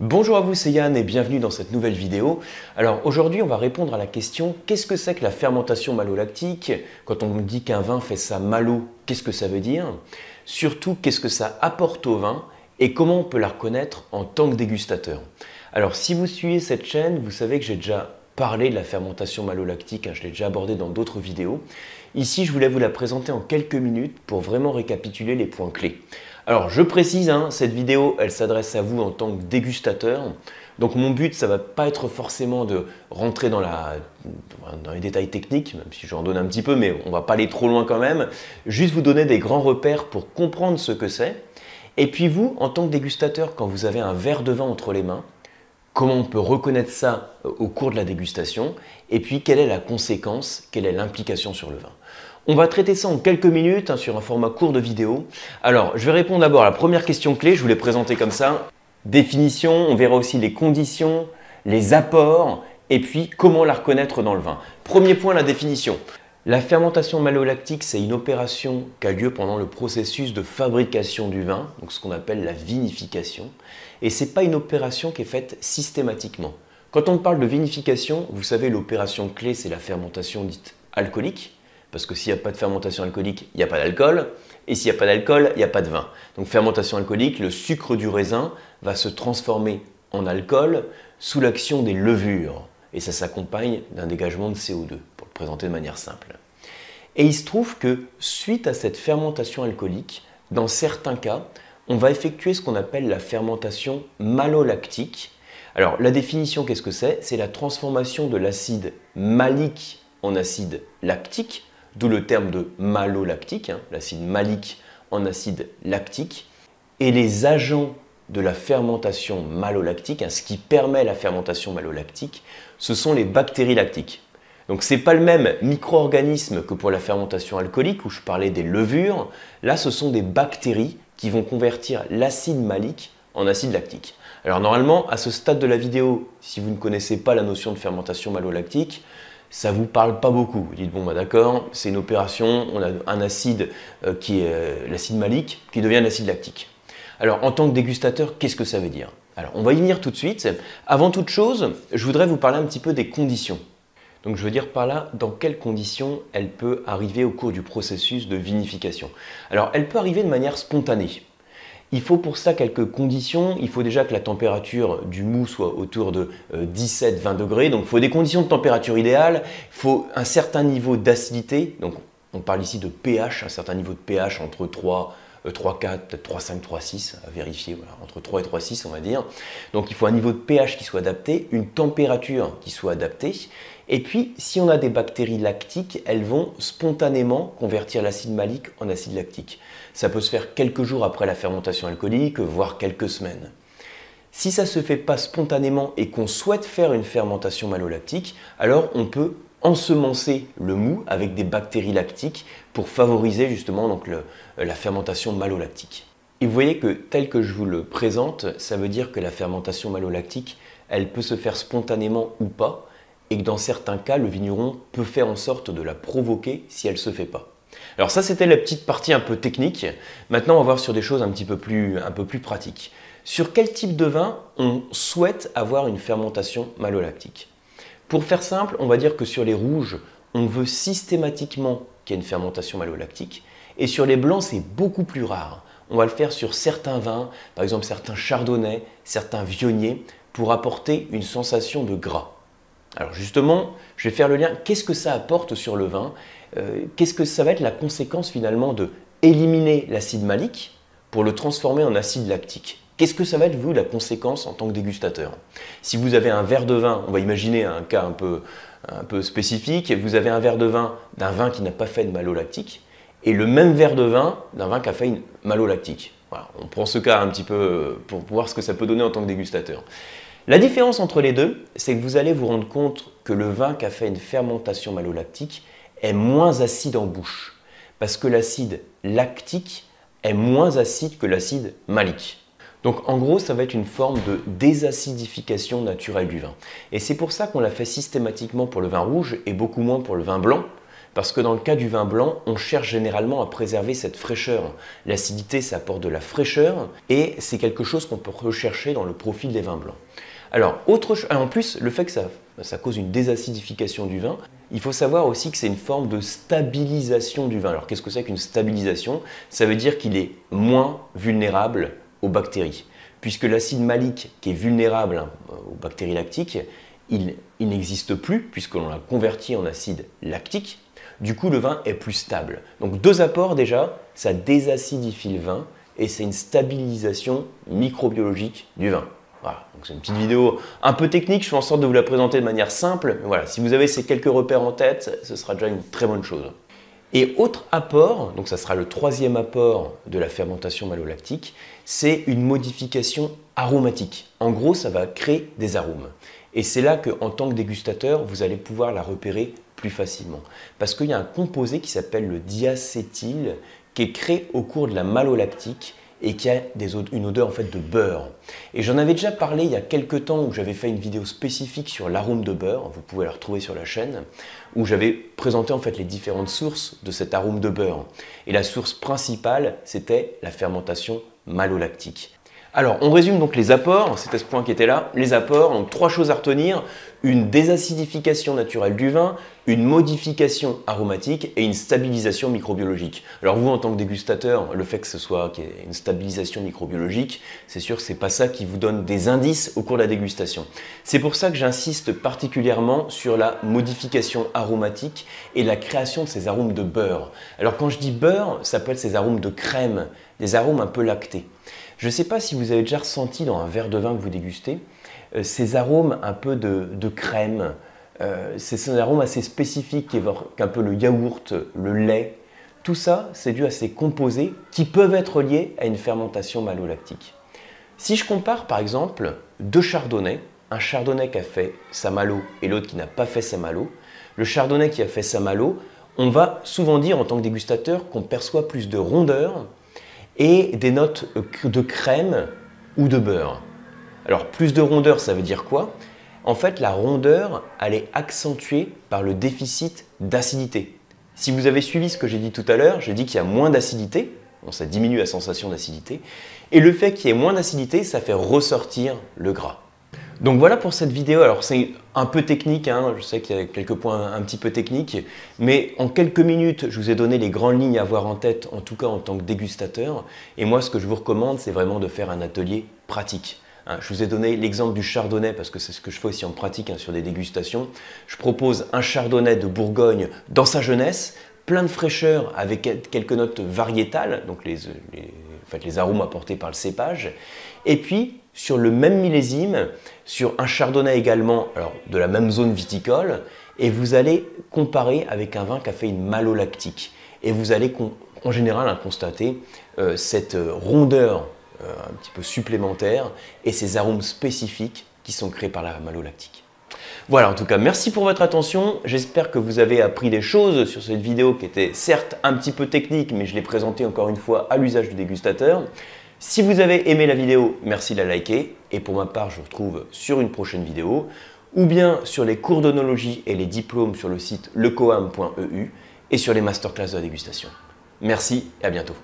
Bonjour à vous, c'est Yann et bienvenue dans cette nouvelle vidéo. Alors aujourd'hui, on va répondre à la question qu'est-ce que c'est que la fermentation malolactique? Quand on dit qu'un vin fait ça malo, qu'est-ce que ça veut dire? Surtout, qu'est-ce que ça apporte au vin et comment on peut la reconnaître en tant que dégustateur? Alors si vous suivez cette chaîne, vous savez que j'ai déjà parlé de la fermentation malolactique, hein, je l'ai déjà abordé dans d'autres vidéos. Ici, je voulais vous la présenter en quelques minutes pour vraiment récapituler les points clés. Alors, je précise, hein, cette vidéo, elle s'adresse à vous en tant que dégustateur. Donc, mon but, ça ne va pas être forcément de rentrer dans, les détails techniques, même si j'en donne un petit peu, mais on ne va pas aller trop loin quand même. Juste vous donner des grands repères pour comprendre ce que c'est. Et puis vous, en tant que dégustateur, quand vous avez un verre de vin entre les mains, comment on peut reconnaître ça euh, au cours de la dégustation, et puis quelle est la conséquence, quelle est l'implication sur le vin? On va traiter ça en quelques minutes hein, sur un format court de vidéo. Alors, je vais répondre d'abord à la première question clé, je vous l'ai présentée comme ça. Définition, on verra aussi les conditions, les apports et puis comment la reconnaître dans le vin. Premier point, la définition. La fermentation malolactique, c'est une opération qui a lieu pendant le processus de fabrication du vin, donc ce qu'on appelle la vinification. Et ce n'est pas une opération qui est faite systématiquement. Quand on parle de vinification, vous savez, l'opération clé, c'est la fermentation dite alcoolique parce que s'il n'y a pas de fermentation alcoolique, il n'y a pas d'alcool, et s'il n'y a pas d'alcool, il n'y a pas de vin. Donc fermentation alcoolique, le sucre du raisin va se transformer en alcool sous l'action des levures, et ça s'accompagne d'un dégagement de CO2, pour le présenter de manière simple. Et il se trouve que suite à cette fermentation alcoolique, dans certains cas, on va effectuer ce qu'on appelle la fermentation malolactique. Alors la définition, qu'est-ce que c'est? C'est la transformation de l'acide malique en acide lactique d'où le terme de malolactique, hein, l'acide malique en acide lactique. Et les agents de la fermentation malolactique, hein, ce qui permet la fermentation malolactique, ce sont les bactéries lactiques. Donc ce n'est pas le même micro-organisme que pour la fermentation alcoolique où je parlais des levures. Là, ce sont des bactéries qui vont convertir l'acide malique en acide lactique. Alors normalement, à ce stade de la vidéo, si vous ne connaissez pas la notion de fermentation malolactique, ça vous parle pas beaucoup. Vous dites, bon, bah, d'accord, c'est une opération, on a un acide euh, qui est euh, l'acide malique qui devient l'acide lactique. Alors, en tant que dégustateur, qu'est-ce que ça veut dire? Alors, on va y venir tout de suite. Avant toute chose, je voudrais vous parler un petit peu des conditions. Donc, je veux dire par là, dans quelles conditions elle peut arriver au cours du processus de vinification. Alors, elle peut arriver de manière spontanée. Il faut pour ça quelques conditions. Il faut déjà que la température du mou soit autour de 17-20 euh, degrés. Donc il faut des conditions de température idéales. Il faut un certain niveau d'acidité. Donc on parle ici de pH, un certain niveau de pH entre 3, 3, 4, peut-être 3, 5, 3, 6 à vérifier. Voilà, entre 3 et 3, 6 on va dire. Donc il faut un niveau de pH qui soit adapté, une température qui soit adaptée. Et puis, si on a des bactéries lactiques, elles vont spontanément convertir l'acide malique en acide lactique. Ça peut se faire quelques jours après la fermentation alcoolique, voire quelques semaines. Si ça ne se fait pas spontanément et qu'on souhaite faire une fermentation malolactique, alors on peut ensemencer le mou avec des bactéries lactiques pour favoriser justement donc la fermentation malolactique. Et vous voyez que tel que je vous le présente, ça veut dire que la fermentation malolactique, elle peut se faire spontanément ou pas, et que dans certains cas, le vigneron peut faire en sorte de la provoquer si elle ne se fait pas. Alors ça, c'était la petite partie un peu technique. Maintenant, on va voir sur des choses un peu plus, un peu plus pratiques. Sur quel type de vin on souhaite avoir une fermentation malolactique? Pour faire simple, on va dire que sur les rouges, on veut systématiquement qu'il y ait une fermentation malolactique. Et sur les blancs, c'est beaucoup plus rare. On va le faire sur certains vins, par exemple certains chardonnays, certains vionniers, pour apporter une sensation de gras. Alors justement, je vais faire le lien. Qu'est-ce que ça apporte sur le vin? Euh, Qu'est-ce que ça va être la conséquence finalement de éliminer l'acide malique pour le transformer en acide lactique? Qu'est-ce que ça va être, vous, la conséquence en tant que dégustateur? Si vous avez un verre de vin, on va imaginer un cas un peu, spécifique, vous avez un verre de vin d'un vin qui n'a pas fait de malolactique, et le même verre de vin d'un vin qui a fait une malolactique. On prend ce cas un petit peu pour voir ce que ça peut donner en tant que dégustateur. La différence entre les deux, c'est que vous allez vous rendre compte que le vin qui a fait une fermentation malolactique est moins acide en bouche, parce que l'acide lactique est moins acide que l'acide malique. Donc en gros, ça va être une forme de désacidification naturelle du vin. Et c'est pour ça qu'on l'a fait systématiquement pour le vin rouge et beaucoup moins pour le vin blanc, Parce que dans le cas du vin blanc, on cherche généralement à préserver cette fraîcheur. L'acidité, ça apporte de la fraîcheur et c'est quelque chose qu'on peut rechercher dans le profil des vins blancs. Alors, autre, en plus, le fait que ça, cause une désacidification du vin, il faut savoir aussi que c'est une forme de stabilisation du vin. Alors, qu'est-ce que c'est qu'une stabilisation? Ça veut dire qu'il est moins vulnérable aux bactéries. Puisque l'acide malique, qui est vulnérable hein, aux bactéries lactiques, il, n'existe plus, puisqu'on l'a converti en acide lactique. Du coup, le vin est plus stable. Donc, deux apports déjà, ça désacidifie le vin et c'est une stabilisation microbiologique du vin. Voilà, c'est une petite vidéo un peu technique, je fais en sorte de vous la présenter de manière simple. Mais voilà, si vous avez ces quelques repères en tête, ce sera déjà une très bonne chose. Et autre apport, donc ça sera le troisième apport de la fermentation malolactique, c'est une modification aromatique. En gros, ça va créer des arômes. Et c'est là qu'en tant que dégustateur, vous allez pouvoir la repérer plus facilement. Parce qu'il y a un composé qui s'appelle le diacétyl qui est créé au cours de la malolactique et qui a une odeur en de beurre. Et j'en avais déjà parlé il y a quelques temps où j'avais fait une vidéo spécifique sur l'arôme de beurre, vous pouvez la retrouver sur la chaîne, où j'avais présenté en fait les différentes sources de cet arôme de beurre. Et la source principale, c'était la fermentation malolactique. Alors, on résume donc les apports, c'était ce point qui était là, les apports, donc trois choses à retenir, une désacidification naturelle du vin, une modification aromatique et une stabilisation microbiologique. Alors vous, en tant que dégustateur, le fait que ce soit une stabilisation microbiologique, c'est sûr que c'est pas ça qui vous donne des indices au cours de la dégustation. C'est pour ça que j'insiste particulièrement sur la modification aromatique et la création de ces arômes de beurre. Alors quand je dis beurre, ça peut être ces arômes de crème, des arômes un peu lactés. Je ne sais pas si vous avez déjà ressenti dans un verre de vin que vous dégustez euh, ces arômes un peu de, crème, euh, ces arômes assez spécifiques qui évoquent un peu le yaourt, le lait. Tout ça, c'est dû à ces composés qui peuvent être liés à une fermentation malolactique. Si je compare par exemple deux chardonnays, un chardonnay qui a fait sa malo et l'autre qui n'a pas fait sa malo, le chardonnay qui a fait sa malo, on va souvent dire en tant que dégustateur qu'on perçoit plus de rondeur et des notes de crème ou de beurre. Alors plus de rondeur, ça veut dire quoi? En fait, la rondeur, elle est accentuée par le déficit d'acidité. Si vous avez suivi ce que j'ai dit tout à l'heure, j'ai dit qu'il y a moins d'acidité, ça diminue la sensation d'acidité, et le fait qu'il y ait moins d'acidité, ça fait ressortir le gras. Donc voilà pour cette vidéo. Alors c'est un peu technique, hein. je sais qu'il y a quelques points un petit peu techniques, mais en quelques minutes, je vous ai donné les grandes lignes à avoir en tête, en tout cas en tant que dégustateur. Et moi, ce que je vous recommande, c'est vraiment de faire un atelier pratique. Hein. je vous ai donné l'exemple du chardonnay parce que c'est ce que je fais aussi en pratique hein, sur des dégustations. Je propose un chardonnay de Bourgogne dans sa jeunesse, plein de fraîcheur avec quelques notes variétales, donc les, les arômes apportés par le cépage. Et puis, sur le même millésime, sur un chardonnay également, alors de la même zone viticole, et vous allez comparer avec un vin qui a fait une malolactique. Et vous allez en général hein, constater euh, cette euh, rondeur euh, un petit peu supplémentaire et ces arômes spécifiques qui sont créés par la malolactique. Voilà, en tout cas, merci pour votre attention. J'espère que vous avez appris des choses sur cette vidéo qui était certes un petit peu technique, mais je l'ai présentée encore une fois à l'usage du dégustateur. Si vous avez aimé la vidéo, merci de la liker. Et pour ma part, je vous retrouve sur une prochaine vidéo ou bien sur les cours d'onologie et les diplômes sur le site lecoam.eu et sur les masterclass de dégustation. Merci et à bientôt.